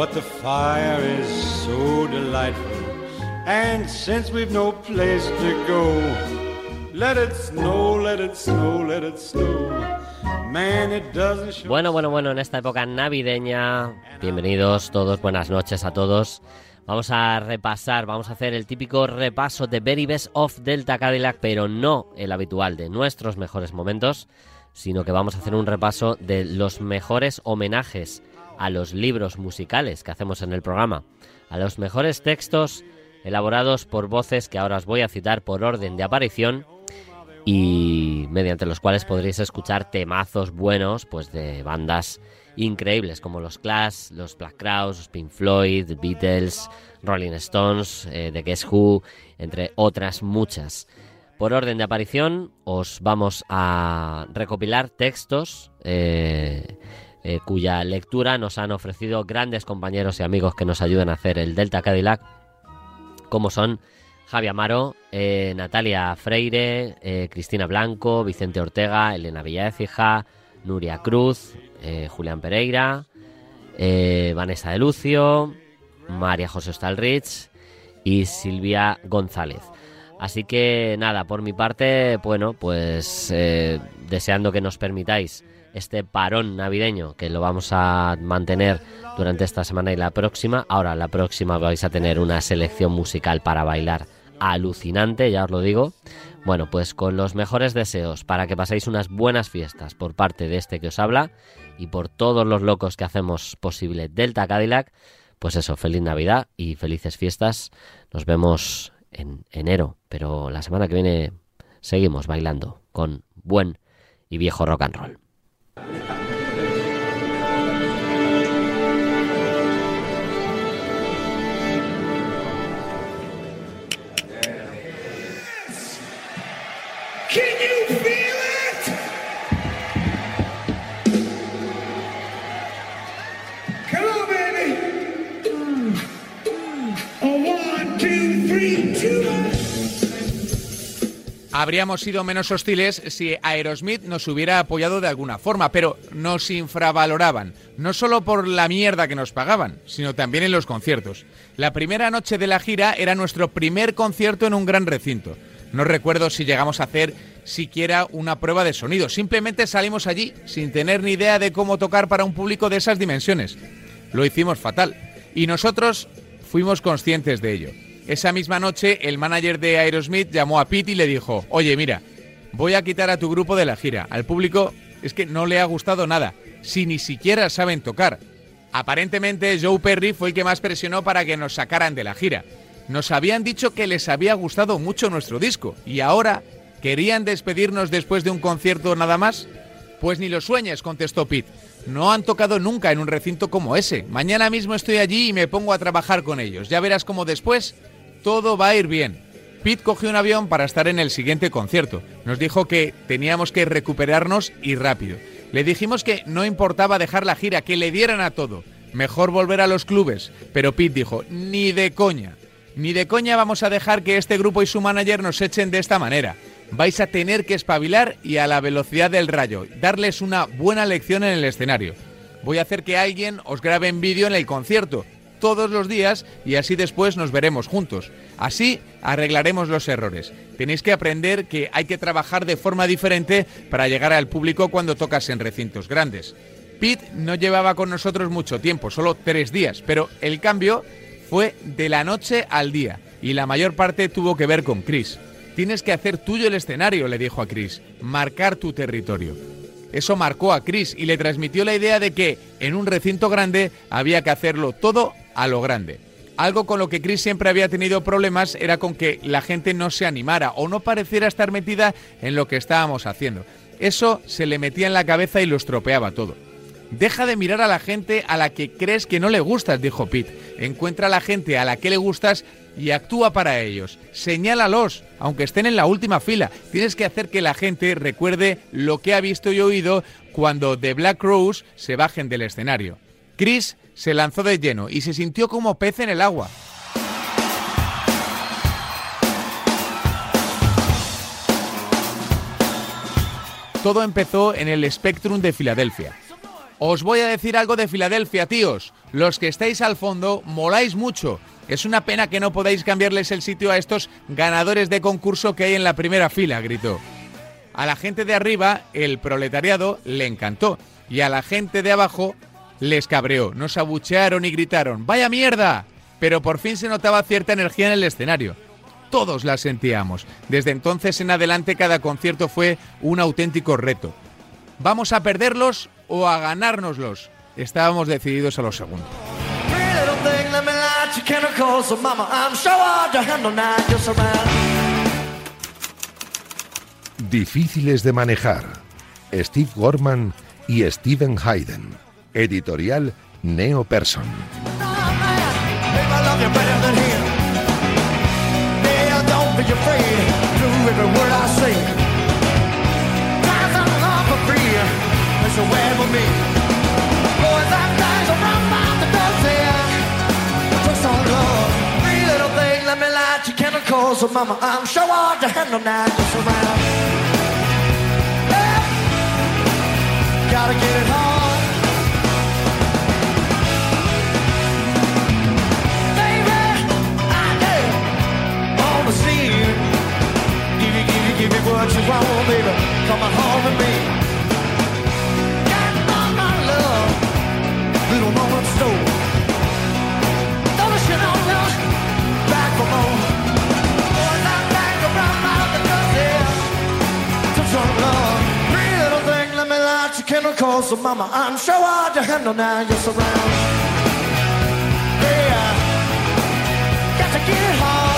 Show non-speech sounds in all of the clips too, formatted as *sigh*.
But the fire is so delightful. And since we've no place to go, let it snow, let it snow, let it snow. Bueno, bueno, bueno, en esta época navideña, bienvenidos todos, buenas noches a todos. Vamos a repasar, vamos a hacer el típico repaso de Very Best of Delta Cadillac, pero no el habitual de nuestros mejores momentos, sino que vamos a hacer un repaso de los mejores homenajes a los libros musicales que hacemos en el programa, a los mejores textos elaborados por voces que ahora os voy a citar por orden de aparición y mediante los cuales podréis escuchar temazos buenos pues de bandas increíbles como los Clash, los Black Crowes, los Pink Floyd, Beatles, Rolling Stones, eh, The Guess Who, entre otras muchas. Por orden de aparición, os vamos a recopilar textos eh, eh, cuya lectura nos han ofrecido grandes compañeros y amigos que nos ayudan a hacer el Delta Cadillac, como son Javi Amaro, eh, Natalia Freire, Cristina Blanco, Vicente Ortega, Elena Villaecija, Nuria Cruz, Julián Pereira, Vanessa de Lucio, María José Stalrich y Silvia González. Así que nada, por mi parte, bueno, pues eh, deseando que nos permitáis este parón navideño que lo vamos a mantener durante esta semana y la próxima. Ahora, la próxima vais a tener una selección musical para bailar alucinante, ya os lo digo. Bueno, pues con los mejores deseos para que paséis unas buenas fiestas por parte de este que os habla y por todos los locos que hacemos posible Delta Cadillac, pues eso, feliz Navidad y felices fiestas. Nos vemos en enero, pero la semana que viene seguimos bailando con buen y viejo rock and roll. Yeah. *laughs* habríamos sido menos hostiles si Aerosmith nos hubiera apoyado de alguna forma, pero nos infravaloraban, no solo por la mierda que nos pagaban, sino también en los conciertos. La primera noche de la gira era nuestro primer concierto en un gran recinto. No recuerdo si llegamos a hacer siquiera una prueba de sonido, simplemente salimos allí sin tener ni idea de cómo tocar para un público de esas dimensiones. Lo hicimos fatal y nosotros fuimos conscientes de ello. Esa misma noche, el manager de Aerosmith llamó a Pete y le dijo, oye, mira, voy a quitar a tu grupo de la gira. Al público es que no le ha gustado nada, si ni siquiera saben tocar. Aparentemente Joe Perry fue el que más presionó para que nos sacaran de la gira. Nos habían dicho que les había gustado mucho nuestro disco y ahora querían despedirnos después de un concierto nada más. Pues ni lo sueñes, contestó Pete. No han tocado nunca en un recinto como ese. Mañana mismo estoy allí y me pongo a trabajar con ellos. Ya verás cómo después todo va a ir bien. Pete cogió un avión para estar en el siguiente concierto. Nos dijo que teníamos que recuperarnos y rápido. Le dijimos que no importaba dejar la gira, que le dieran a todo. Mejor volver a los clubes. Pero Pete dijo, ni de coña. Ni de coña vamos a dejar que este grupo y su manager nos echen de esta manera. Vais a tener que espabilar y a la velocidad del rayo, darles una buena lección en el escenario. Voy a hacer que alguien os grabe en vídeo en el concierto todos los días y así después nos veremos juntos. Así arreglaremos los errores. Tenéis que aprender que hay que trabajar de forma diferente para llegar al público cuando tocas en recintos grandes. Pete no llevaba con nosotros mucho tiempo, solo tres días, pero el cambio fue de la noche al día y la mayor parte tuvo que ver con Chris. Tienes que hacer tuyo el escenario, le dijo a Chris, marcar tu territorio. Eso marcó a Chris y le transmitió la idea de que en un recinto grande había que hacerlo todo a lo grande. Algo con lo que Chris siempre había tenido problemas era con que la gente no se animara o no pareciera estar metida en lo que estábamos haciendo. Eso se le metía en la cabeza y lo estropeaba todo. Deja de mirar a la gente a la que crees que no le gustas, dijo Pete. Encuentra a la gente a la que le gustas y actúa para ellos. Señálalos, aunque estén en la última fila. Tienes que hacer que la gente recuerde lo que ha visto y oído cuando The Black Rose se bajen del escenario. Chris se lanzó de lleno y se sintió como pez en el agua. Todo empezó en el Spectrum de Filadelfia. Os voy a decir algo de Filadelfia, tíos. Los que estáis al fondo moláis mucho. Es una pena que no podáis cambiarles el sitio a estos ganadores de concurso que hay en la primera fila, gritó. A la gente de arriba, el proletariado, le encantó. Y a la gente de abajo, les cabreó. Nos abuchearon y gritaron, ¡vaya mierda! Pero por fin se notaba cierta energía en el escenario todos la sentíamos. Desde entonces en adelante cada concierto fue un auténtico reto. ¿Vamos a perderlos o a ganárnoslos? Estábamos decididos a lo segundo. Difíciles de manejar. Steve Gorman y Steven Hayden. Editorial Neo Person. be afraid. Do every word I say. Guys, I'm love for free. It's a way So, mama, I'm sure hard to handle now. Just around. Gotta get it hard. give it, give it, give me what you want, baby. Come on home with me. Your. So, mama, I'm sure hard to handle now. You're surrounded. Yeah, got to get it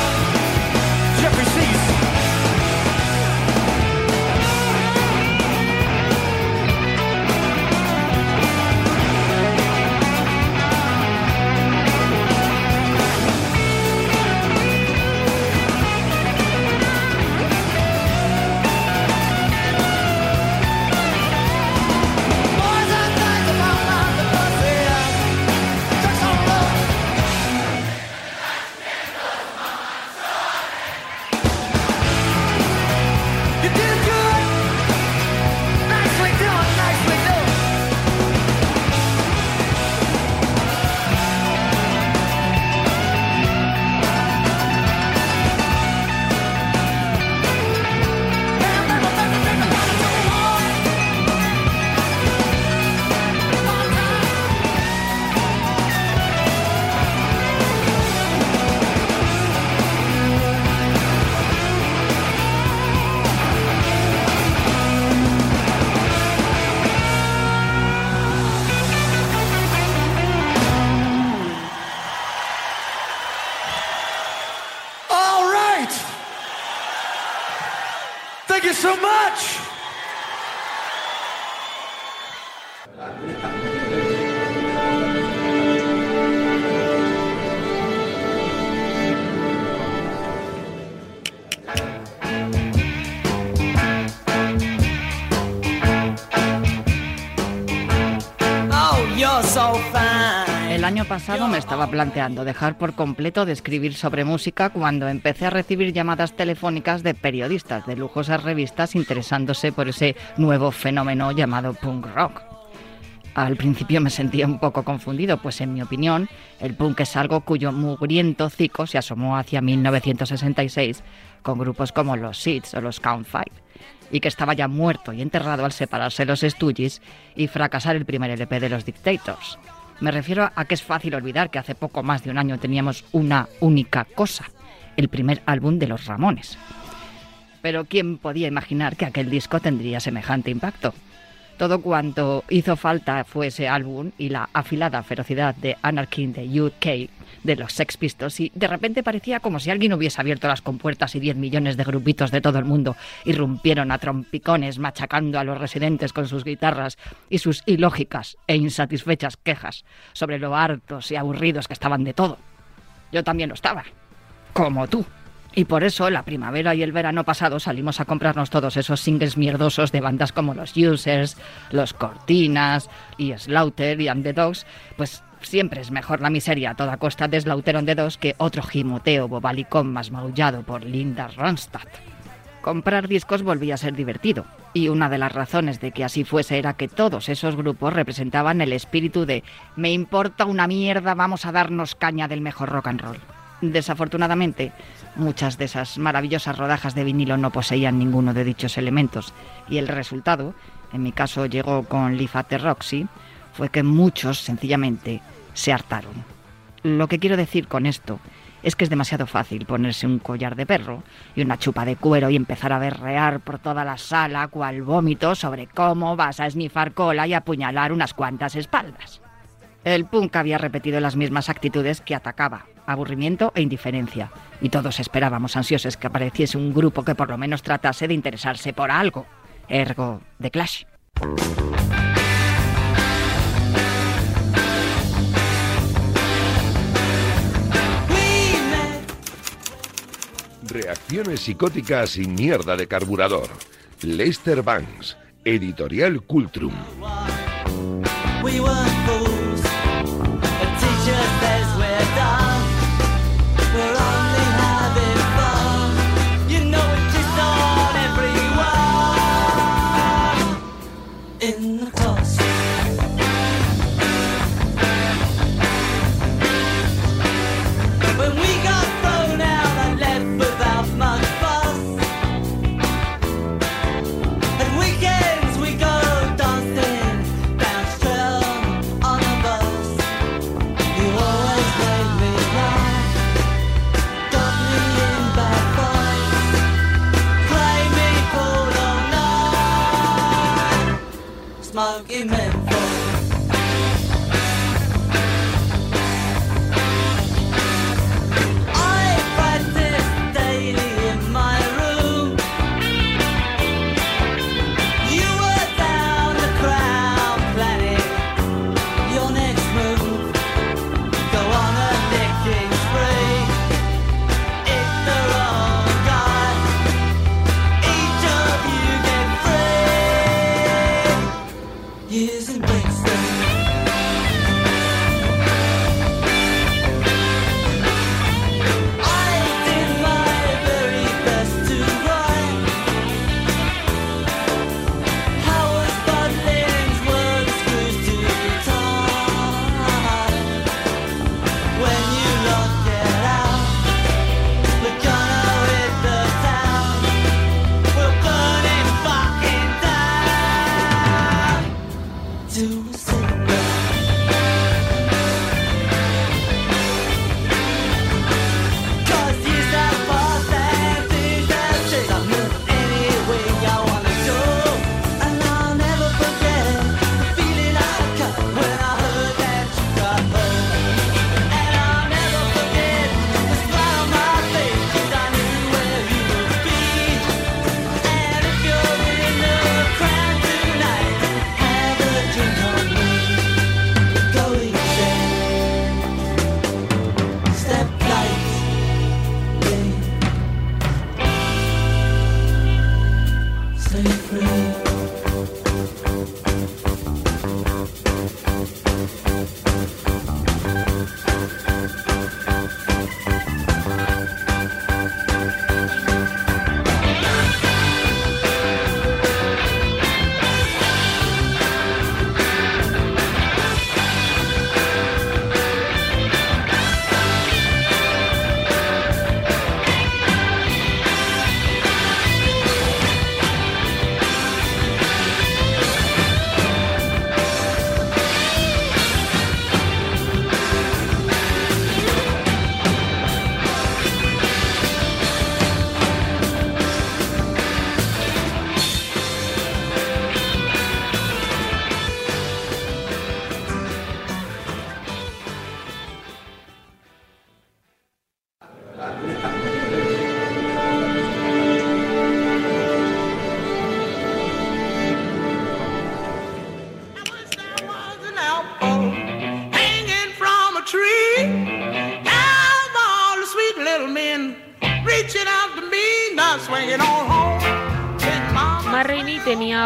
pasado me estaba planteando dejar por completo de escribir sobre música cuando empecé a recibir llamadas telefónicas de periodistas de lujosas revistas interesándose por ese nuevo fenómeno llamado punk rock. Al principio me sentía un poco confundido, pues en mi opinión, el punk es algo cuyo mugriento cico se asomó hacia 1966 con grupos como los Seeds o los Count Five, y que estaba ya muerto y enterrado al separarse los Stooges y fracasar el primer LP de los Dictators. Me refiero a que es fácil olvidar que hace poco más de un año teníamos una única cosa, el primer álbum de los Ramones. Pero ¿quién podía imaginar que aquel disco tendría semejante impacto? Todo cuanto hizo falta fue ese álbum y la afilada ferocidad de Anarchy the UK de los Sex Pistols y de repente parecía como si alguien hubiese abierto las compuertas y 10 millones de grupitos de todo el mundo irrumpieron a trompicones machacando a los residentes con sus guitarras y sus ilógicas e insatisfechas quejas sobre lo hartos y aburridos que estaban de todo. Yo también lo estaba, como tú. Y por eso la primavera y el verano pasado salimos a comprarnos todos esos singles mierdosos de bandas como los Users, los Cortinas y Slaughter y Underdogs, pues siempre es mejor la miseria a toda costa de Slaughter the Dogs que otro gimoteo bobalicón más maullado por Linda Ronstadt. Comprar discos volvía a ser divertido, y una de las razones de que así fuese era que todos esos grupos representaban el espíritu de me importa una mierda, vamos a darnos caña del mejor rock and roll. Desafortunadamente, muchas de esas maravillosas rodajas de vinilo no poseían ninguno de dichos elementos, y el resultado, en mi caso llegó con Leaf Roxy, fue que muchos sencillamente se hartaron. Lo que quiero decir con esto es que es demasiado fácil ponerse un collar de perro y una chupa de cuero y empezar a berrear por toda la sala cual vómito sobre cómo vas a esnifar cola y apuñalar unas cuantas espaldas. El punk había repetido las mismas actitudes que atacaba, aburrimiento e indiferencia, y todos esperábamos ansiosos que apareciese un grupo que por lo menos tratase de interesarse por algo, ergo The Clash. Reacciones psicóticas y mierda de carburador. Lester Banks, Editorial Cultrum.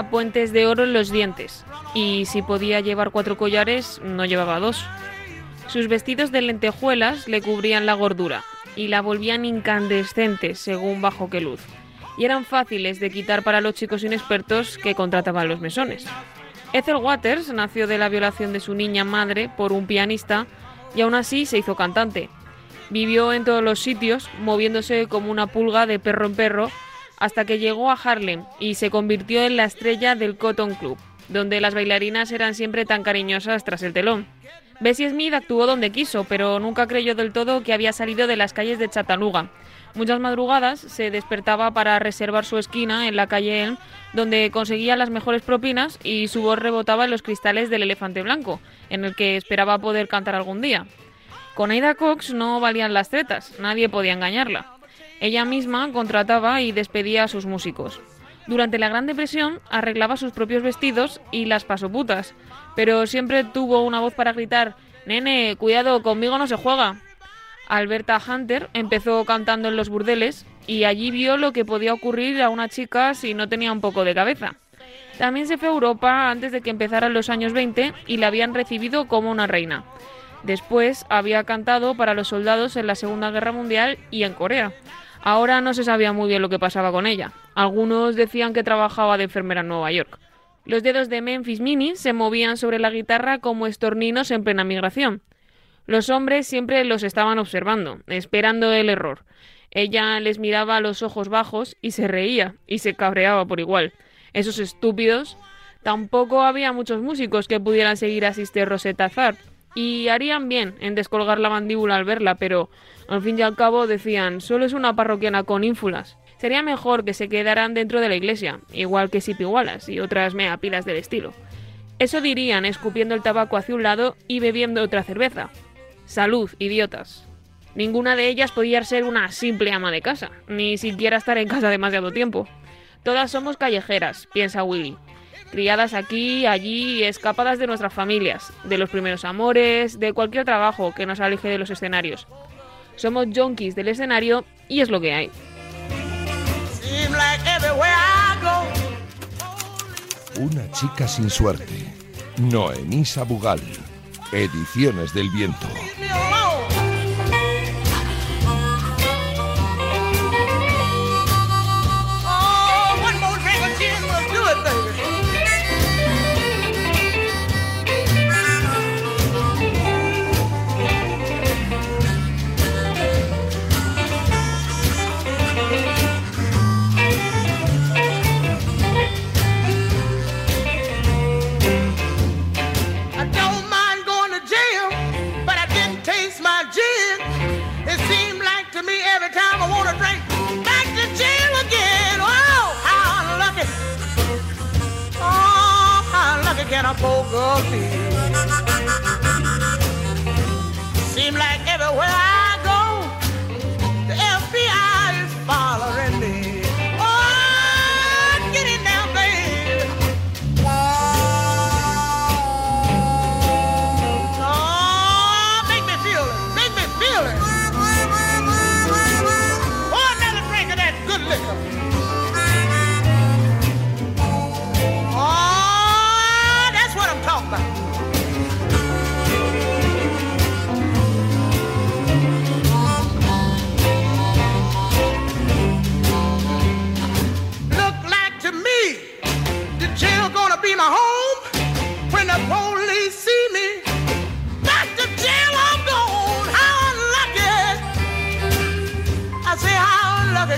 Puentes de oro en los dientes y si podía llevar cuatro collares, no llevaba dos. Sus vestidos de lentejuelas le cubrían la gordura y la volvían incandescente según bajo qué luz, y eran fáciles de quitar para los chicos inexpertos que contrataban los mesones. Ethel Waters nació de la violación de su niña madre por un pianista y aún así se hizo cantante. Vivió en todos los sitios, moviéndose como una pulga de perro en perro, hasta que llegó a Harlem y se convirtió en la estrella del Cotton Club, donde las bailarinas eran siempre tan cariñosas tras el telón. Bessie Smith actuó donde quiso, pero nunca creyó del todo que había salido de las calles de Chattanooga. Muchas madrugadas se despertaba para reservar su esquina en la calle Elm, donde conseguía las mejores propinas y su voz rebotaba en los cristales del elefante blanco, en el que esperaba poder cantar algún día. Con Aida Cox no valían las tretas, nadie podía engañarla. Ella misma contrataba y despedía a sus músicos. Durante la Gran Depresión arreglaba sus propios vestidos y las pasoputas, pero siempre tuvo una voz para gritar, Nene, cuidado, conmigo no se juega. Alberta Hunter empezó cantando en los burdeles y allí vio lo que podía ocurrir a una chica si no tenía un poco de cabeza. También se fue a Europa antes de que empezaran los años 20 y la habían recibido como una reina. Después había cantado para los soldados en la Segunda Guerra Mundial y en Corea. Ahora no se sabía muy bien lo que pasaba con ella. Algunos decían que trabajaba de enfermera en Nueva York. Los dedos de Memphis Mini se movían sobre la guitarra como estorninos en plena migración. Los hombres siempre los estaban observando, esperando el error. Ella les miraba a los ojos bajos y se reía y se cabreaba por igual. Esos estúpidos. Tampoco había muchos músicos que pudieran seguir a Sister Rosetta Tharpe y harían bien en descolgar la mandíbula al verla, pero al fin y al cabo decían, solo es una parroquiana con ínfulas. Sería mejor que se quedaran dentro de la iglesia, igual que Sippy Wallace y otras meapilas del estilo. Eso dirían escupiendo el tabaco hacia un lado y bebiendo otra cerveza. Salud, idiotas. Ninguna de ellas podía ser una simple ama de casa, ni siquiera estar en casa demasiado tiempo. Todas somos callejeras, piensa Willy. Criadas aquí, allí, escapadas de nuestras familias, de los primeros amores, de cualquier trabajo que nos aleje de los escenarios. Somos junkies del escenario y es lo que hay. Una chica sin suerte. Noemí Sabugal. Ediciones del Viento. get a poker field. Seem like everywhere I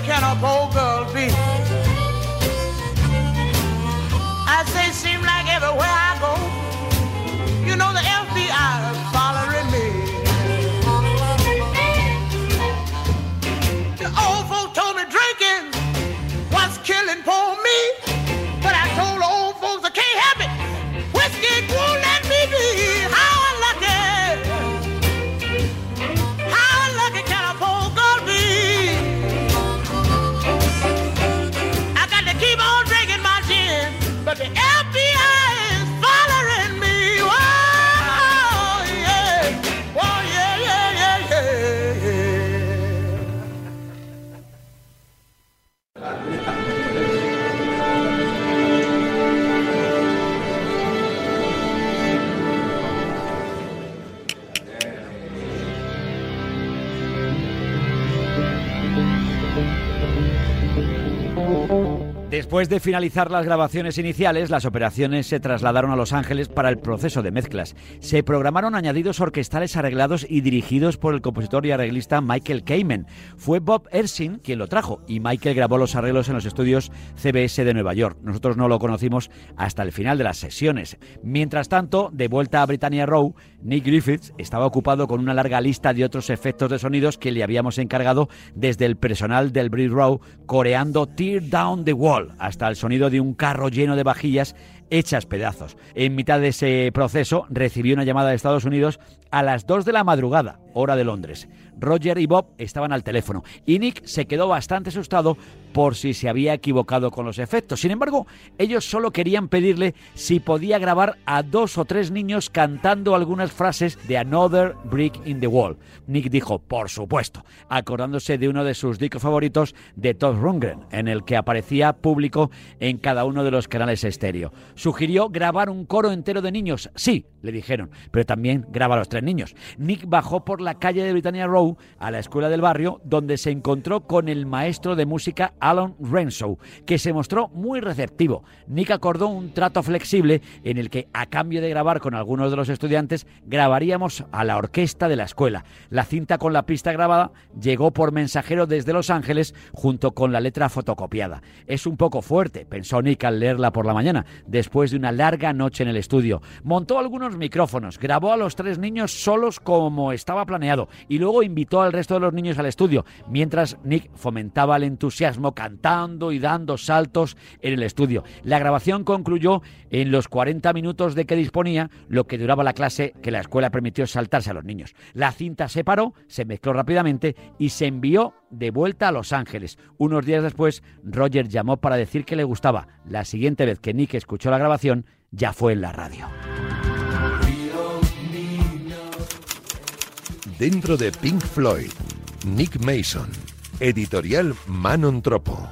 can a bogus Después de finalizar las grabaciones iniciales, las operaciones se trasladaron a Los Ángeles para el proceso de mezclas. Se programaron añadidos orquestales arreglados y dirigidos por el compositor y arreglista Michael Kamen. Fue Bob Ersin quien lo trajo y Michael grabó los arreglos en los estudios CBS de Nueva York. Nosotros no lo conocimos hasta el final de las sesiones. Mientras tanto, de vuelta a Britannia Row, Nick Griffiths estaba ocupado con una larga lista de otros efectos de sonidos que le habíamos encargado desde el personal del Bridge Row, coreando Tear Down the Wall hasta el sonido de un carro lleno de vajillas hechas pedazos. En mitad de ese proceso recibió una llamada de Estados Unidos a las 2 de la madrugada, hora de Londres. Roger y Bob estaban al teléfono y Nick se quedó bastante asustado por si se había equivocado con los efectos. Sin embargo, ellos solo querían pedirle si podía grabar a dos o tres niños cantando algunas frases de Another Brick in the Wall. Nick dijo, por supuesto, acordándose de uno de sus discos favoritos de Todd Rundgren, en el que aparecía público en cada uno de los canales estéreo. Sugirió grabar un coro entero de niños. Sí, le dijeron, pero también graba a los tres niños. Nick bajó por la calle de Britannia A la escuela del barrio, donde se encontró con el maestro de música Alan Renshaw, que se mostró muy receptivo. Nick acordó un trato flexible en el que, a cambio de grabar con algunos de los estudiantes, grabaríamos a la orquesta de la escuela. La cinta con la pista grabada llegó por mensajero desde Los Ángeles junto con la letra fotocopiada. Es un poco fuerte, pensó Nick al leerla por la mañana, después de una larga noche en el estudio. Montó algunos micrófonos, grabó a los tres niños solos como estaba planeado y luego invitó al resto de los niños al estudio, mientras Nick fomentaba el entusiasmo cantando y dando saltos en el estudio. La grabación concluyó en los 40 minutos de que disponía, lo que duraba la clase que la escuela permitió saltarse a los niños. La cinta se paró, se mezcló rápidamente y se envió de vuelta a Los Ángeles. Unos días después, Roger llamó para decir que le gustaba. La siguiente vez que Nick escuchó la grabación, ya fue en la radio. Dentro de Pink Floyd, Nick Mason, editorial Manon Tropo.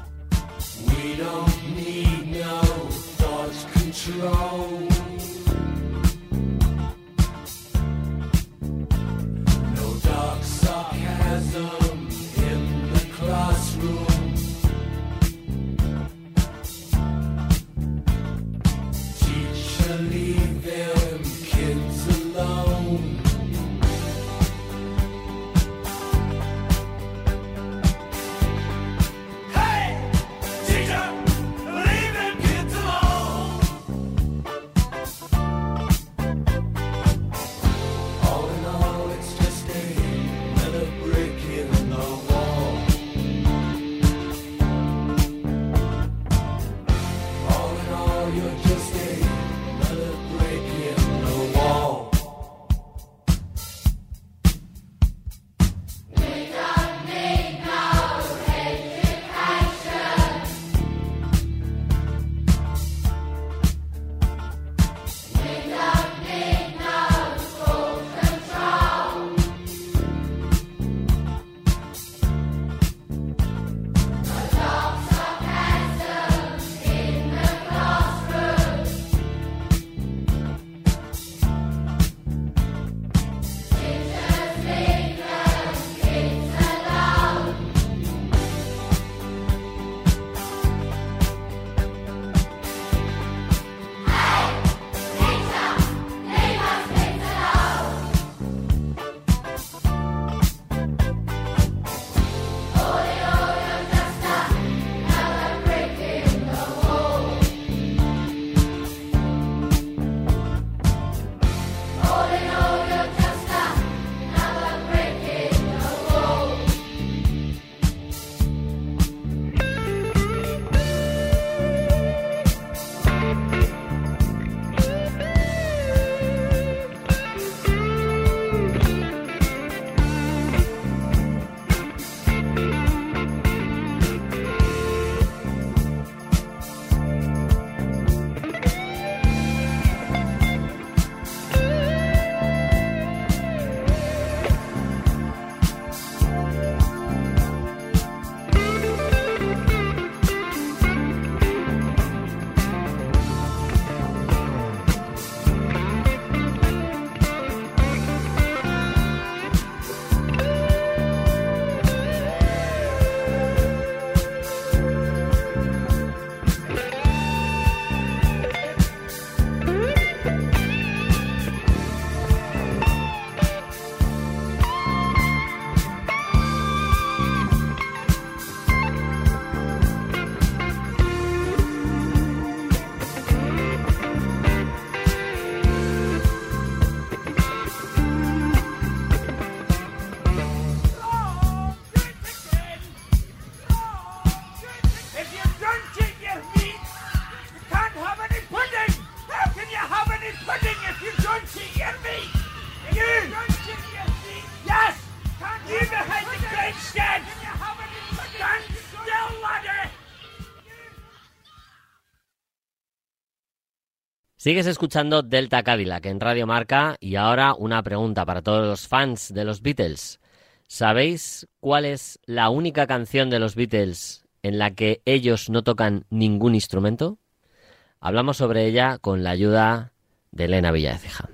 Sigues escuchando Delta Cadillac en Radio Marca y ahora una pregunta para todos los fans de los Beatles. ¿Sabéis cuál es la única canción de los Beatles en la que ellos no tocan ningún instrumento? Hablamos sobre ella con la ayuda de Elena Villaceja.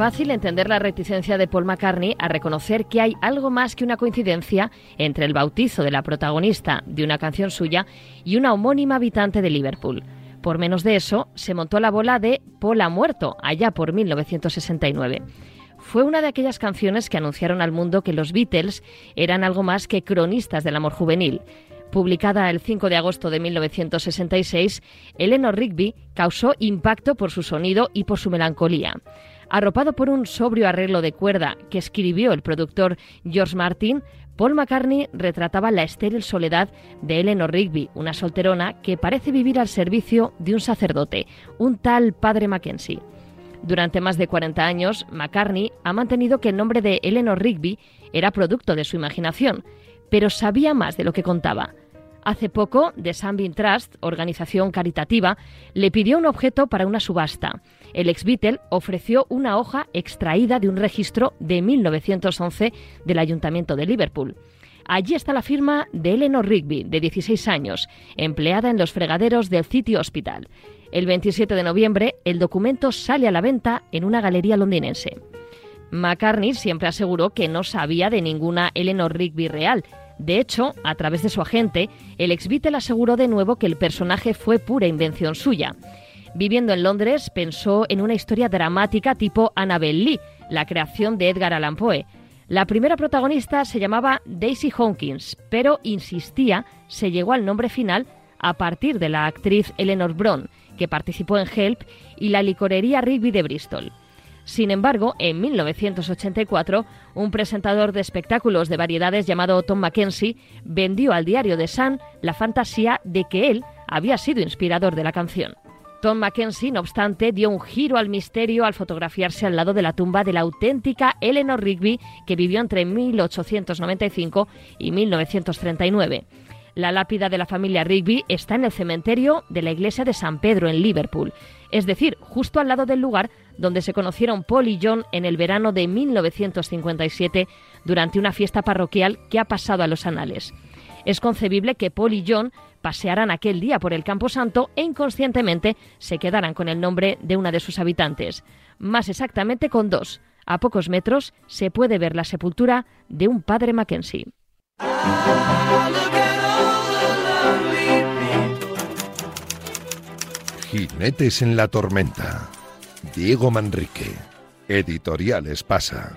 Fácil entender la reticencia de Paul McCartney a reconocer que hay algo más que una coincidencia entre el bautizo de la protagonista de una canción suya y una homónima habitante de Liverpool. Por menos de eso, se montó la bola de Paul ha muerto, allá por 1969. Fue una de aquellas canciones que anunciaron al mundo que los Beatles eran algo más que cronistas del amor juvenil. Publicada el 5 de agosto de 1966, Eleanor Rigby causó impacto por su sonido y por su melancolía. Arropado por un sobrio arreglo de cuerda que escribió el productor George Martin, Paul McCartney retrataba la estéril soledad de Eleanor Rigby, una solterona que parece vivir al servicio de un sacerdote, un tal padre Mackenzie. Durante más de 40 años, McCartney ha mantenido que el nombre de Eleanor Rigby era producto de su imaginación, pero sabía más de lo que contaba. Hace poco, The Sunbeam Trust, organización caritativa, le pidió un objeto para una subasta. El ex Beatle ofreció una hoja extraída de un registro de 1911 del Ayuntamiento de Liverpool. Allí está la firma de Eleanor Rigby, de 16 años, empleada en los fregaderos del City Hospital. El 27 de noviembre, el documento sale a la venta en una galería londinense. McCartney siempre aseguró que no sabía de ninguna Eleanor Rigby real. De hecho, a través de su agente, el ex Beatle aseguró de nuevo que el personaje fue pura invención suya. Viviendo en Londres, pensó en una historia dramática tipo Annabel Lee, la creación de Edgar Allan Poe. La primera protagonista se llamaba Daisy Hawkins, pero insistía se llegó al nombre final a partir de la actriz Eleanor Bron, que participó en Help, y la licorería Rigby de Bristol. Sin embargo, en 1984, un presentador de espectáculos de variedades llamado Tom Mackenzie vendió al diario The Sun la fantasía de que él había sido inspirador de la canción. Tom Mackenzie, no obstante, dio un giro al misterio al fotografiarse al lado de la tumba de la auténtica Eleanor Rigby, que vivió entre 1895 y 1939. La lápida de la familia Rigby está en el cementerio de la iglesia de San Pedro en Liverpool, es decir, justo al lado del lugar donde se conocieron Paul y John en el verano de 1957 durante una fiesta parroquial que ha pasado a los anales. Es concebible que Paul y John pasearan aquel día por el Campo Santo e inconscientemente se quedaran con el nombre de una de sus habitantes. Más exactamente con dos. A pocos metros se puede ver la sepultura de un padre Mackenzie. Jinetes en la tormenta. Diego Manrique. Editoriales Pasa.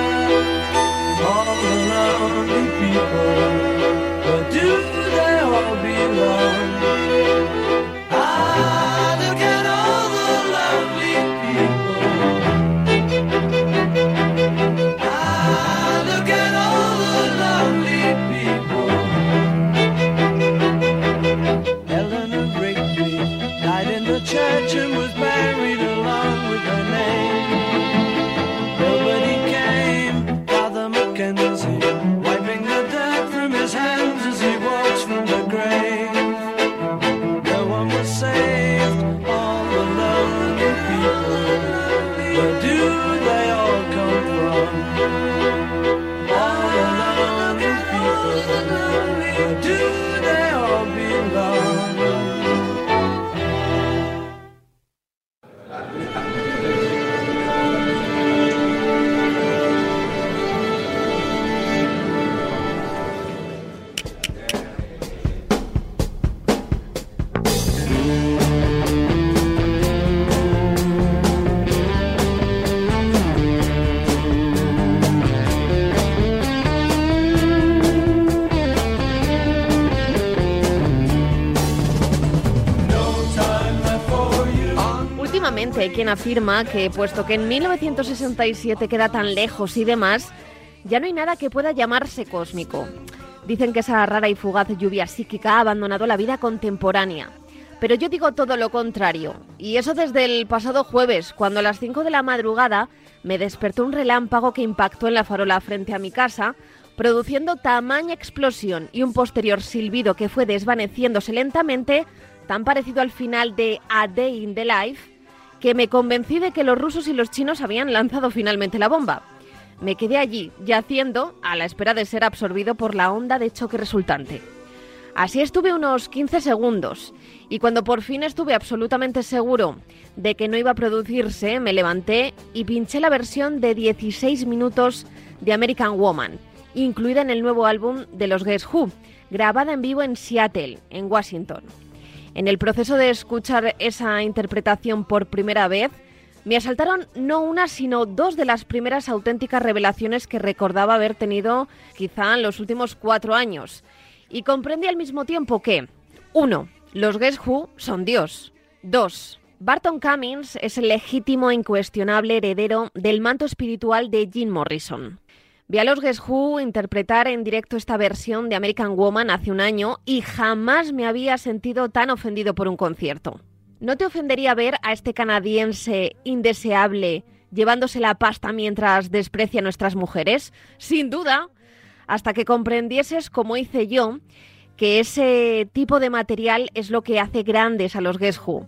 Afirma que, puesto que en 1967 queda tan lejos y demás, ya no hay nada que pueda llamarse cósmico. Dicen que esa rara y fugaz lluvia psíquica ha abandonado la vida contemporánea. Pero yo digo todo lo contrario. Y eso desde el pasado jueves, cuando a las 5 de la madrugada me despertó un relámpago que impactó en la farola frente a mi casa, produciendo tamaña explosión y un posterior silbido que fue desvaneciéndose lentamente, tan parecido al final de A Day in the Life, que me convencí de que los rusos y los chinos habían lanzado finalmente la bomba. Me quedé allí, yaciendo, a la espera de ser absorbido por la onda de choque resultante. Así estuve unos 15 segundos y cuando por fin estuve absolutamente seguro de que no iba a producirse, me levanté y pinché la versión de 16 minutos de American Woman, incluida en el nuevo álbum de los Guess Who, grabada en vivo en Seattle, en Washington. En el proceso de escuchar esa interpretación por primera vez, me asaltaron no una, sino dos de las primeras auténticas revelaciones que recordaba haber tenido quizá en los últimos cuatro años. Y comprendí al mismo tiempo que, uno, los Guess Who son Dios. Dos, Barton Cummings es el legítimo e incuestionable heredero del manto espiritual de Jim Morrison. Vi a los Guess Who interpretar en directo esta versión de American Woman hace un año y jamás me había sentido tan ofendido por un concierto. ¿No te ofendería ver a este canadiense indeseable llevándose la pasta mientras desprecia a nuestras mujeres? Sin duda, hasta que comprendieses, como hice yo, que ese tipo de material es lo que hace grandes a los Guess Who.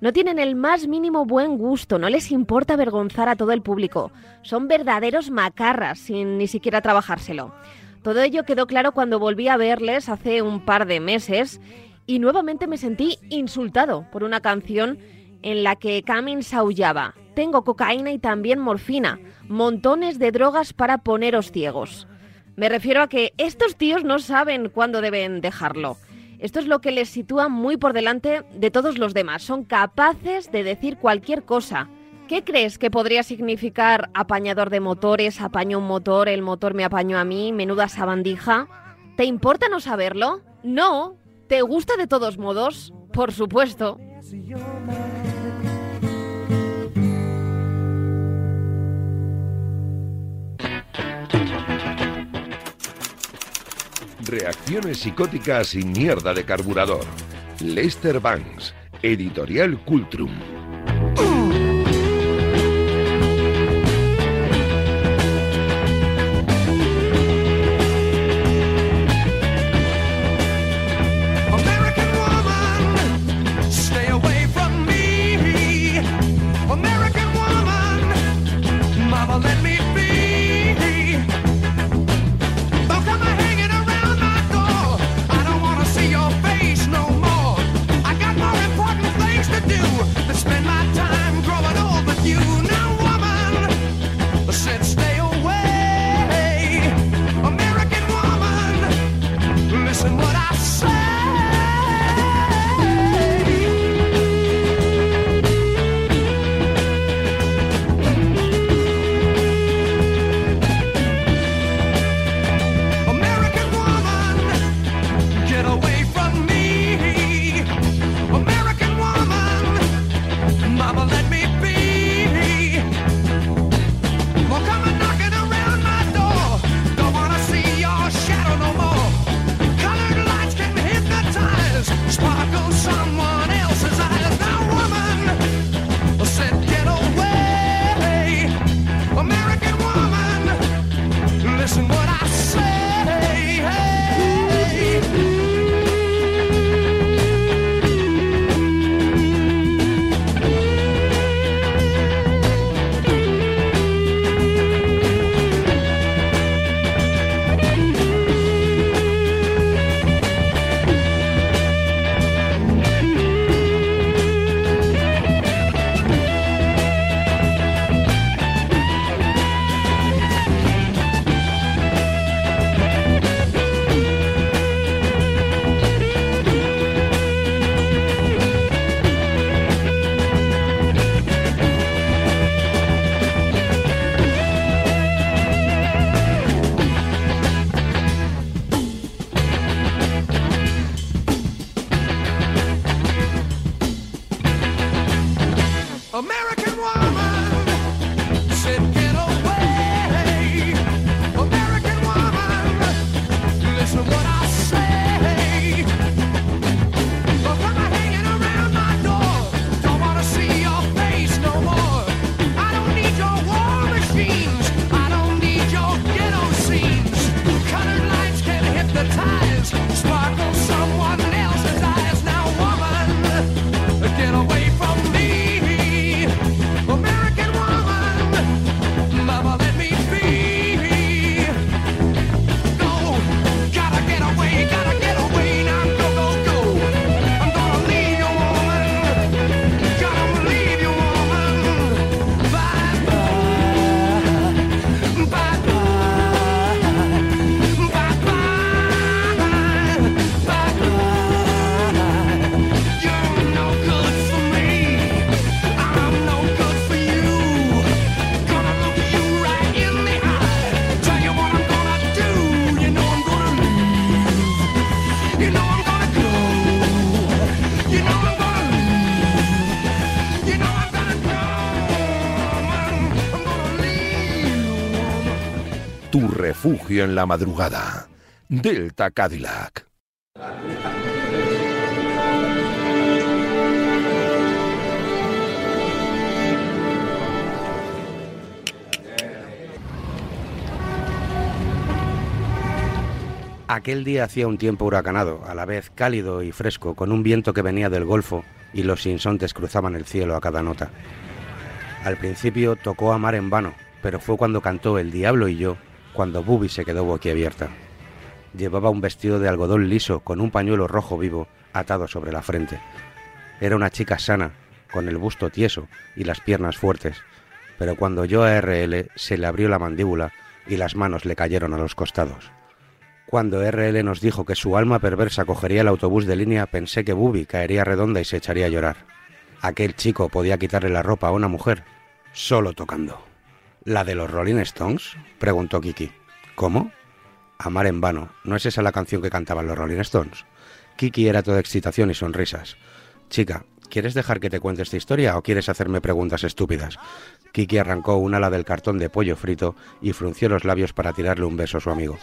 No tienen el más mínimo buen gusto, no les importa avergonzar a todo el público. Son verdaderos macarras sin ni siquiera trabajárselo. Todo ello quedó claro cuando volví a verles hace un par de meses y nuevamente me sentí insultado por una canción en la que Cummings aullaba. Tengo cocaína y también morfina, montones de drogas para poneros ciegos. Me refiero a que estos tíos no saben cuándo deben dejarlo. Esto es lo que les sitúa muy por delante de todos los demás. Son capaces de decir cualquier cosa. ¿Qué crees que podría significar apañador de motores, apañó un motor, el motor me apañó a mí, menuda sabandija? ¿Te importa no saberlo? No. ¿Te gusta de todos modos? Por supuesto. Reacciones psicóticas y mierda de carburador. Lester Banks, Editorial Cultrum. En la madrugada. Delta Cadillac. Aquel día hacía un tiempo huracanado, a la vez cálido y fresco, con un viento que venía del Golfo y los sinsontes cruzaban el cielo a cada nota. Al principio tocó a mar en vano, pero fue cuando cantó El Diablo y yo, cuando Bubi se quedó boquiabierta. Llevaba un vestido de algodón liso con un pañuelo rojo vivo atado sobre la frente. Era una chica sana, con el busto tieso y las piernas fuertes, pero cuando oyó a RL se le abrió la mandíbula y las manos le cayeron a los costados. Cuando RL nos dijo que su alma perversa cogería el autobús de línea, pensé que Bubi caería redonda y se echaría a llorar. Aquel chico podía quitarle la ropa a una mujer solo tocando. ¿La de los Rolling Stones? preguntó Kiki. ¿Cómo? Amar en vano. ¿No es esa la canción que cantaban los Rolling Stones? Kiki era toda excitación y sonrisas. Chica, ¿quieres dejar que te cuente esta historia o quieres hacerme preguntas estúpidas? Kiki arrancó un ala del cartón de pollo frito y frunció los labios para tirarle un beso a su amigo.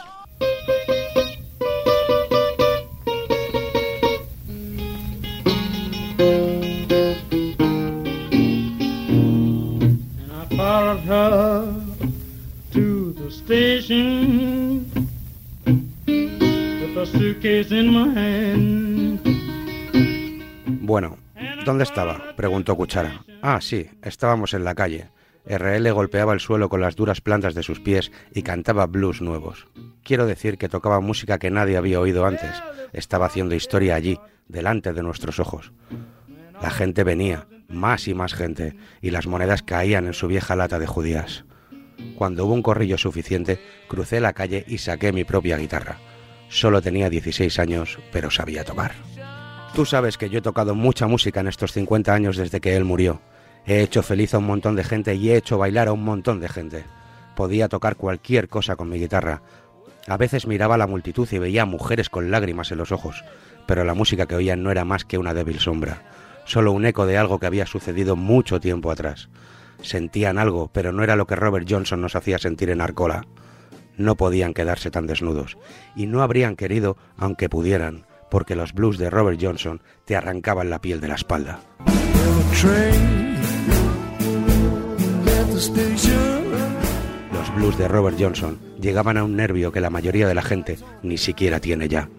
Bueno, ¿dónde estaba? preguntó Cuchara. Ah, sí, estábamos en la calle. RL golpeaba el suelo con las duras plantas de sus pies y cantaba blues nuevos. Quiero decir que tocaba música que nadie había oído antes. Estaba haciendo historia allí, delante de nuestros ojos. La gente venía, más y más gente, y las monedas caían en su vieja lata de judías. Cuando hubo un corrillo suficiente, crucé la calle y saqué mi propia guitarra. Solo tenía 16 años, pero sabía tocar. Tú sabes que yo he tocado mucha música en estos 50 años desde que él murió. He hecho feliz a un montón de gente y he hecho bailar a un montón de gente. Podía tocar cualquier cosa con mi guitarra. A veces miraba a la multitud y veía mujeres con lágrimas en los ojos, pero la música que oían no era más que una débil sombra, solo un eco de algo que había sucedido mucho tiempo atrás. Sentían algo, pero no era lo que Robert Johnson nos hacía sentir en Arcola. No podían quedarse tan desnudos, y no habrían querido aunque pudieran, porque los blues de Robert Johnson te arrancaban la piel de la espalda. Los blues de Robert Johnson llegaban a un nervio que la mayoría de la gente ni siquiera tiene ya.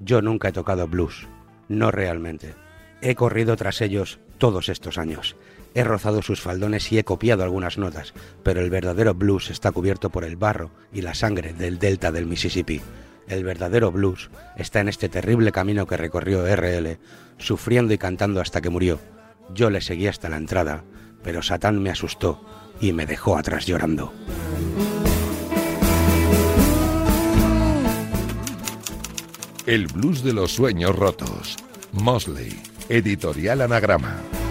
Yo nunca he tocado blues, no realmente. He corrido tras ellos todos estos años. He rozado sus faldones y he copiado algunas notas, pero el verdadero blues está cubierto por el barro y la sangre del delta del Mississippi. El verdadero blues está en este terrible camino que recorrió RL, sufriendo y cantando hasta que murió. Yo le seguí hasta la entrada, pero Satán me asustó y me dejó atrás llorando. El blues de los sueños rotos. Mosley, editorial Anagrama.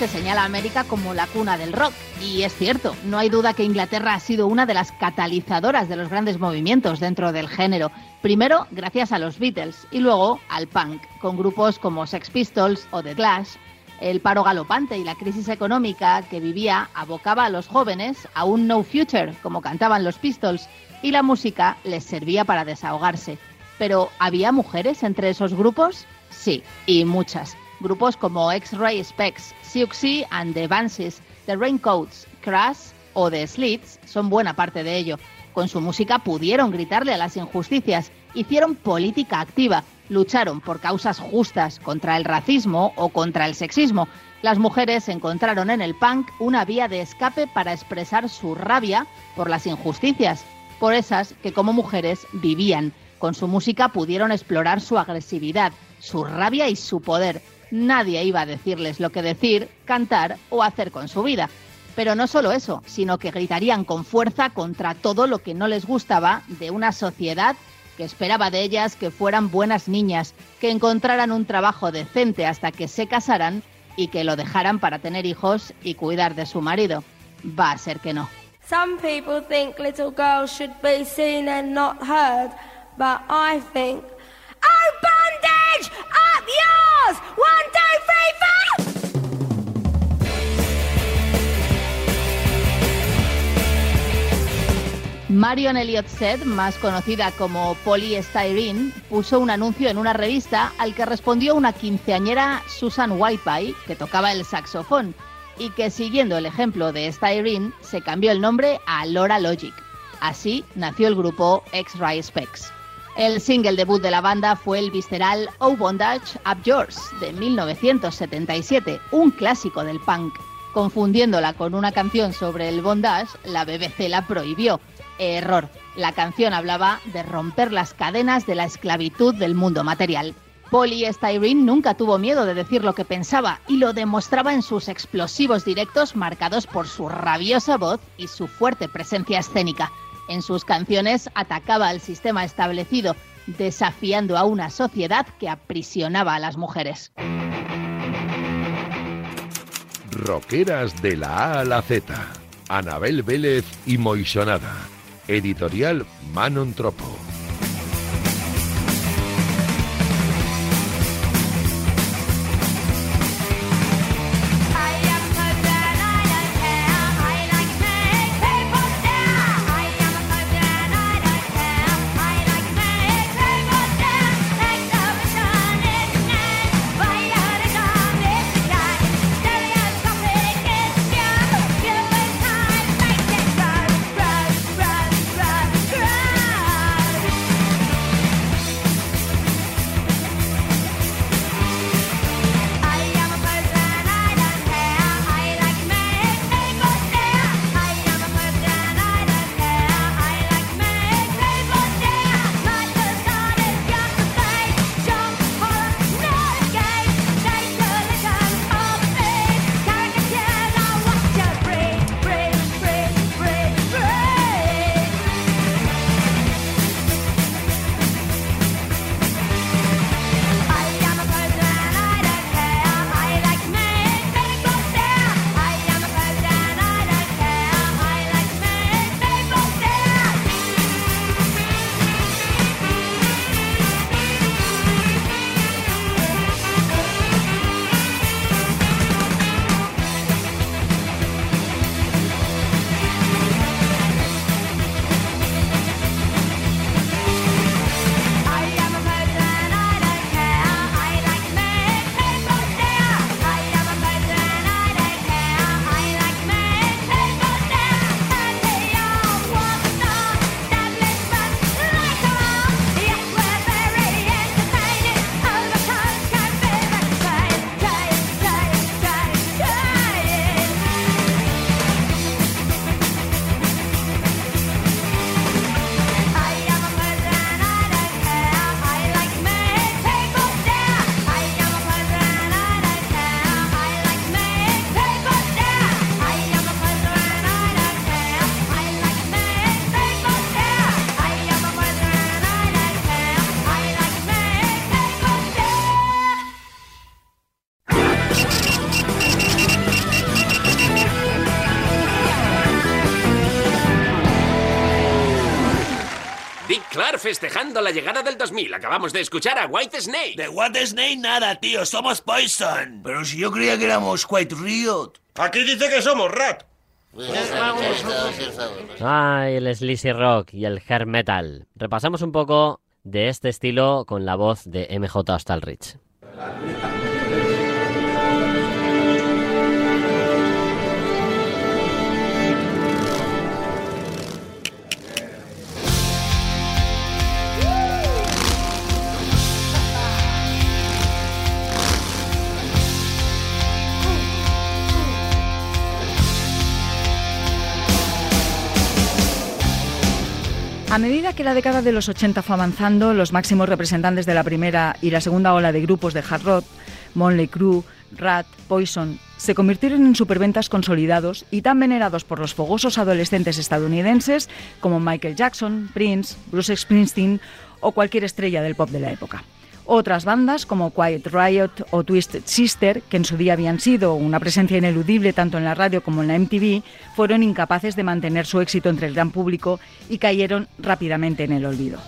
Se señala a América como la cuna del rock, y es cierto, no hay duda que Inglaterra ha sido una de las catalizadoras de los grandes movimientos dentro del género. Primero, gracias a los Beatles, y luego al punk, con grupos como Sex Pistols o The Clash. El paro galopante y la crisis económica que vivía abocaba a los jóvenes a un no future, como cantaban los Pistols, y la música les servía para desahogarse. Pero, ¿había mujeres entre esos grupos? Sí, y muchas grupos como X-Ray Specs, Siouxsie and the Banshees, The Raincoats, Crash o The Slits son buena parte de ello. Con su música pudieron gritarle a las injusticias, hicieron política activa, lucharon por causas justas contra el racismo o contra el sexismo. Las mujeres encontraron en el punk una vía de escape para expresar su rabia por las injusticias, por esas que como mujeres vivían. Con su música pudieron explorar su agresividad, su rabia y su poder nadie iba a decirles lo que decir, cantar o hacer con su vida. Pero no solo eso, sino que gritarían con fuerza contra todo lo que no les gustaba de una sociedad que esperaba de ellas que fueran buenas niñas, que encontraran un trabajo decente hasta que se casaran y que lo dejaran para tener hijos y cuidar de su marido. Va a ser que no. Some people think little girls should be seen and not heard, but I think, oh bondage, up! Marion Elliott Said, más conocida como Polystyrene, puso un anuncio en una revista al que respondió una quinceañera Susan Whitepie, que tocaba el saxofón, y que siguiendo el ejemplo de Styrene, se cambió el nombre a Laura Logic. Así nació el grupo X-Ray Specs. El single debut de la banda fue el visceral Oh Bondage Up Yours de 1977, un clásico del punk. Confundiéndola con una canción sobre el bondage, la BBC la prohibió. Error. La canción hablaba de romper las cadenas de la esclavitud del mundo material. Polly Styrene nunca tuvo miedo de decir lo que pensaba y lo demostraba en sus explosivos directos marcados por su rabiosa voz y su fuerte presencia escénica. En sus canciones atacaba al sistema establecido, desafiando a una sociedad que aprisionaba a las mujeres. Roqueras de la A a la Z. Anabel Vélez y Moisonada. Editorial Manon Tropo. Clark festejando la llegada del 2000. Acabamos de escuchar a White Snake. De White Snake nada, tío. Somos Poison. Pero si yo creía que éramos White Riot. Aquí dice que somos Rat. Ay, el Sleazy Rock y el Hair Metal. Repasamos un poco de este estilo con la voz de MJ Stalrich. A medida que la década de los 80 fue avanzando, los máximos representantes de la primera y la segunda ola de grupos de hard rock, Monley Crue, Rat, Poison, se convirtieron en superventas consolidados y tan venerados por los fogosos adolescentes estadounidenses como Michael Jackson, Prince, Bruce Springsteen o cualquier estrella del pop de la época. Otras bandas como Quiet Riot o Twisted Sister, que en su día habían sido una presencia ineludible tanto en la radio como en la MTV, fueron incapaces de mantener su éxito entre el gran público y cayeron rápidamente en el olvido.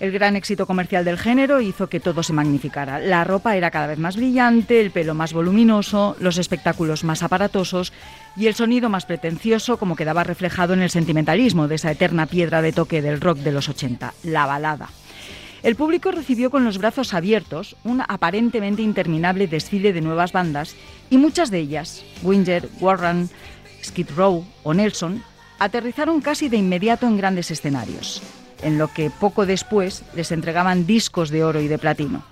El gran éxito comercial del género hizo que todo se magnificara. La ropa era cada vez más brillante, el pelo más voluminoso, los espectáculos más aparatosos y el sonido más pretencioso como quedaba reflejado en el sentimentalismo de esa eterna piedra de toque del rock de los 80, la balada. El público recibió con los brazos abiertos un aparentemente interminable desfile de nuevas bandas y muchas de ellas, Winger, Warren, Skid Row o Nelson, aterrizaron casi de inmediato en grandes escenarios, en lo que poco después les entregaban discos de oro y de platino.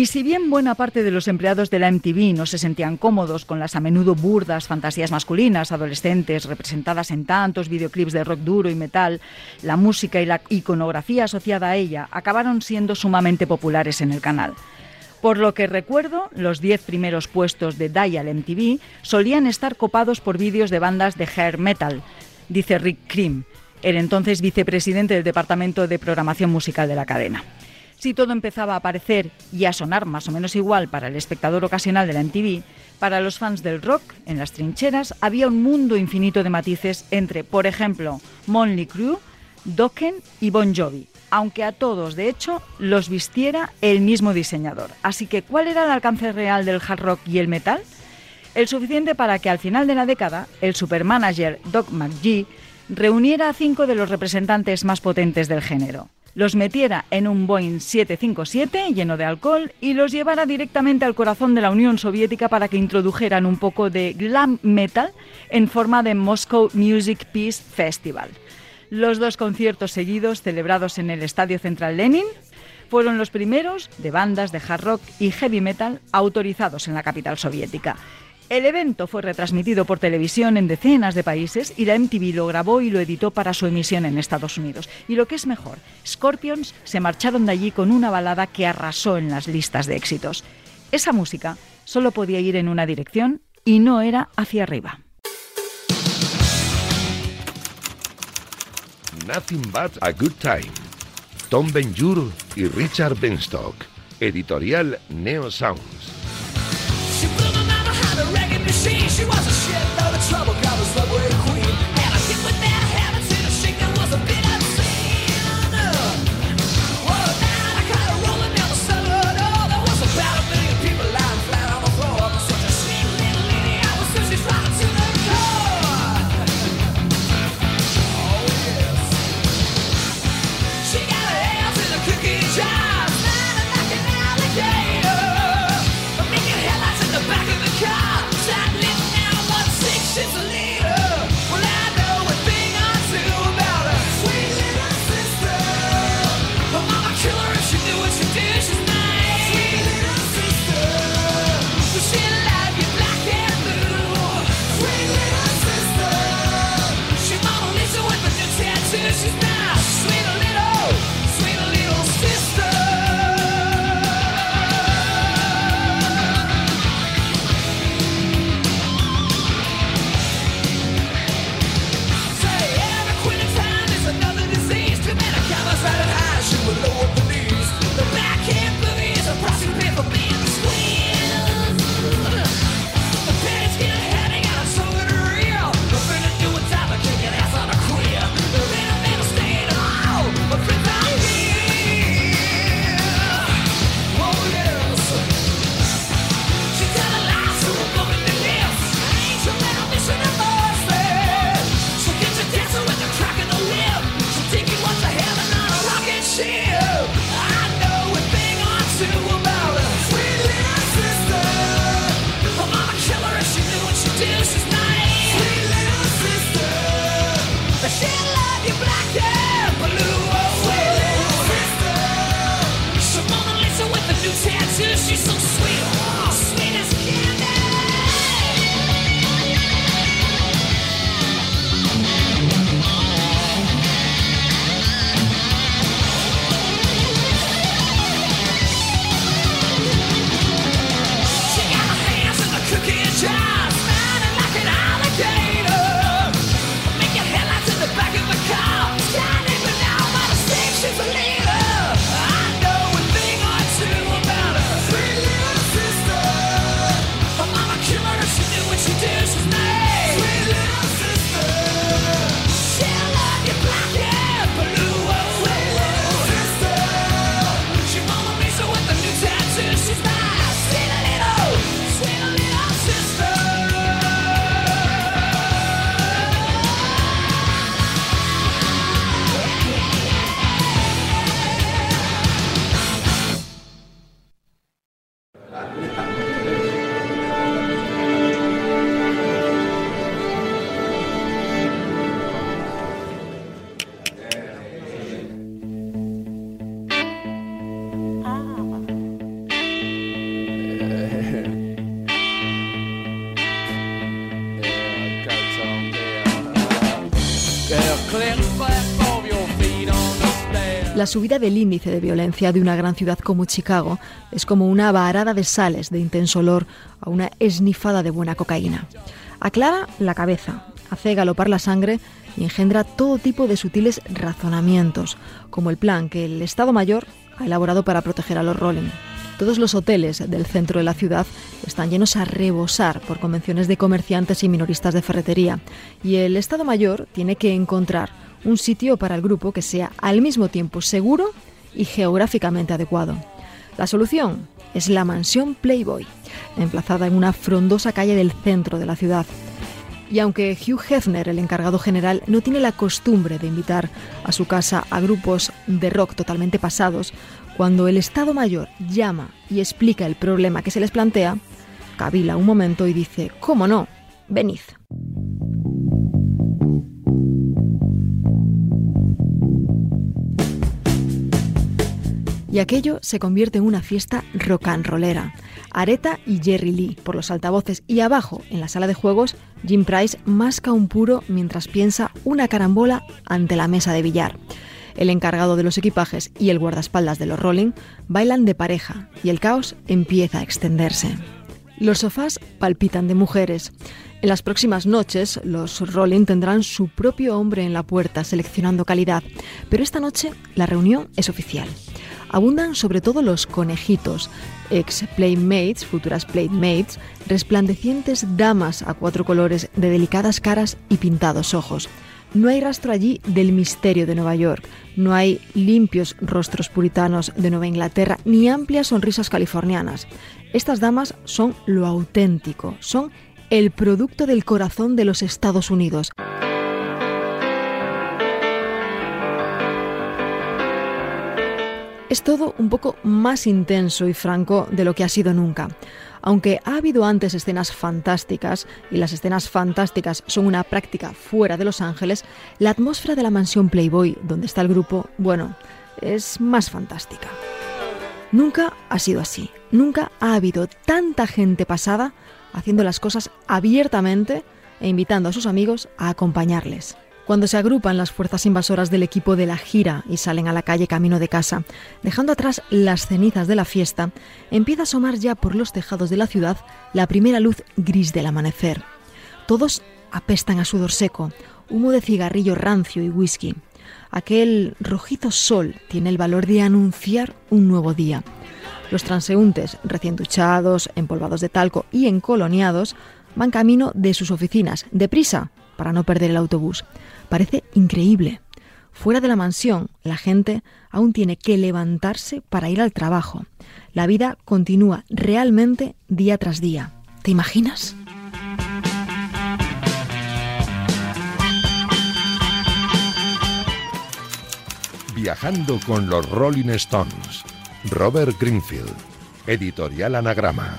Y si bien buena parte de los empleados de la MTV no se sentían cómodos con las a menudo burdas fantasías masculinas adolescentes representadas en tantos videoclips de rock duro y metal, la música y la iconografía asociada a ella acabaron siendo sumamente populares en el canal. Por lo que recuerdo, los 10 primeros puestos de Dial MTV solían estar copados por vídeos de bandas de hair metal, dice Rick Krim, el entonces vicepresidente del Departamento de Programación Musical de la cadena. Si todo empezaba a aparecer y a sonar más o menos igual para el espectador ocasional de la MTV, para los fans del rock, en las trincheras, había un mundo infinito de matices entre, por ejemplo, Monley Crue, Dokken y Bon Jovi, aunque a todos, de hecho, los vistiera el mismo diseñador. Así que, ¿cuál era el alcance real del hard rock y el metal? El suficiente para que al final de la década, el supermanager Doc McGee reuniera a cinco de los representantes más potentes del género los metiera en un Boeing 757 lleno de alcohol y los llevara directamente al corazón de la Unión Soviética para que introdujeran un poco de glam metal en forma de Moscow Music Peace Festival. Los dos conciertos seguidos celebrados en el Estadio Central Lenin fueron los primeros de bandas de hard rock y heavy metal autorizados en la capital soviética. El evento fue retransmitido por televisión en decenas de países y la MTV lo grabó y lo editó para su emisión en Estados Unidos. Y lo que es mejor, Scorpions se marcharon de allí con una balada que arrasó en las listas de éxitos. Esa música solo podía ir en una dirección y no era hacia arriba. Nothing but a good time. Tom Benjur y Richard Benstock. Editorial Neo Sounds. The reggae machine. She was a shit, shitload of trouble, got the subway subida del índice de violencia de una gran ciudad como Chicago es como una varada de sales de intenso olor a una esnifada de buena cocaína. Aclara la cabeza, hace galopar la sangre y engendra todo tipo de sutiles razonamientos, como el plan que el Estado Mayor ha elaborado para proteger a los Rolling. Todos los hoteles del centro de la ciudad están llenos a rebosar por convenciones de comerciantes y minoristas de ferretería, y el Estado Mayor tiene que encontrar un sitio para el grupo que sea al mismo tiempo seguro y geográficamente adecuado. La solución es la mansión Playboy, emplazada en una frondosa calle del centro de la ciudad. Y aunque Hugh Hefner, el encargado general, no tiene la costumbre de invitar a su casa a grupos de rock totalmente pasados, cuando el Estado Mayor llama y explica el problema que se les plantea, cavila un momento y dice, ¿cómo no? Venid. Y aquello se convierte en una fiesta rock and rollera. Areta y Jerry Lee por los altavoces y abajo, en la sala de juegos, Jim Price masca un puro mientras piensa una carambola ante la mesa de billar. El encargado de los equipajes y el guardaespaldas de los Rolling bailan de pareja y el caos empieza a extenderse. Los sofás palpitan de mujeres. En las próximas noches, los Rolling tendrán su propio hombre en la puerta seleccionando calidad, pero esta noche la reunión es oficial. Abundan sobre todo los conejitos, ex playmates, futuras playmates, resplandecientes damas a cuatro colores de delicadas caras y pintados ojos. No hay rastro allí del misterio de Nueva York, no hay limpios rostros puritanos de Nueva Inglaterra, ni amplias sonrisas californianas. Estas damas son lo auténtico, son el producto del corazón de los Estados Unidos. Es todo un poco más intenso y franco de lo que ha sido nunca. Aunque ha habido antes escenas fantásticas, y las escenas fantásticas son una práctica fuera de Los Ángeles, la atmósfera de la mansión Playboy, donde está el grupo, bueno, es más fantástica. Nunca ha sido así. Nunca ha habido tanta gente pasada haciendo las cosas abiertamente e invitando a sus amigos a acompañarles. Cuando se agrupan las fuerzas invasoras del equipo de la gira y salen a la calle camino de casa, dejando atrás las cenizas de la fiesta, empieza a asomar ya por los tejados de la ciudad la primera luz gris del amanecer. Todos apestan a sudor seco, humo de cigarrillo rancio y whisky. Aquel rojizo sol tiene el valor de anunciar un nuevo día. Los transeúntes, recién duchados, empolvados de talco y encoloniados, van camino de sus oficinas, deprisa, para no perder el autobús. Parece increíble. Fuera de la mansión, la gente aún tiene que levantarse para ir al trabajo. La vida continúa realmente día tras día. ¿Te imaginas? Viajando con los Rolling Stones. Robert Greenfield. Editorial Anagrama.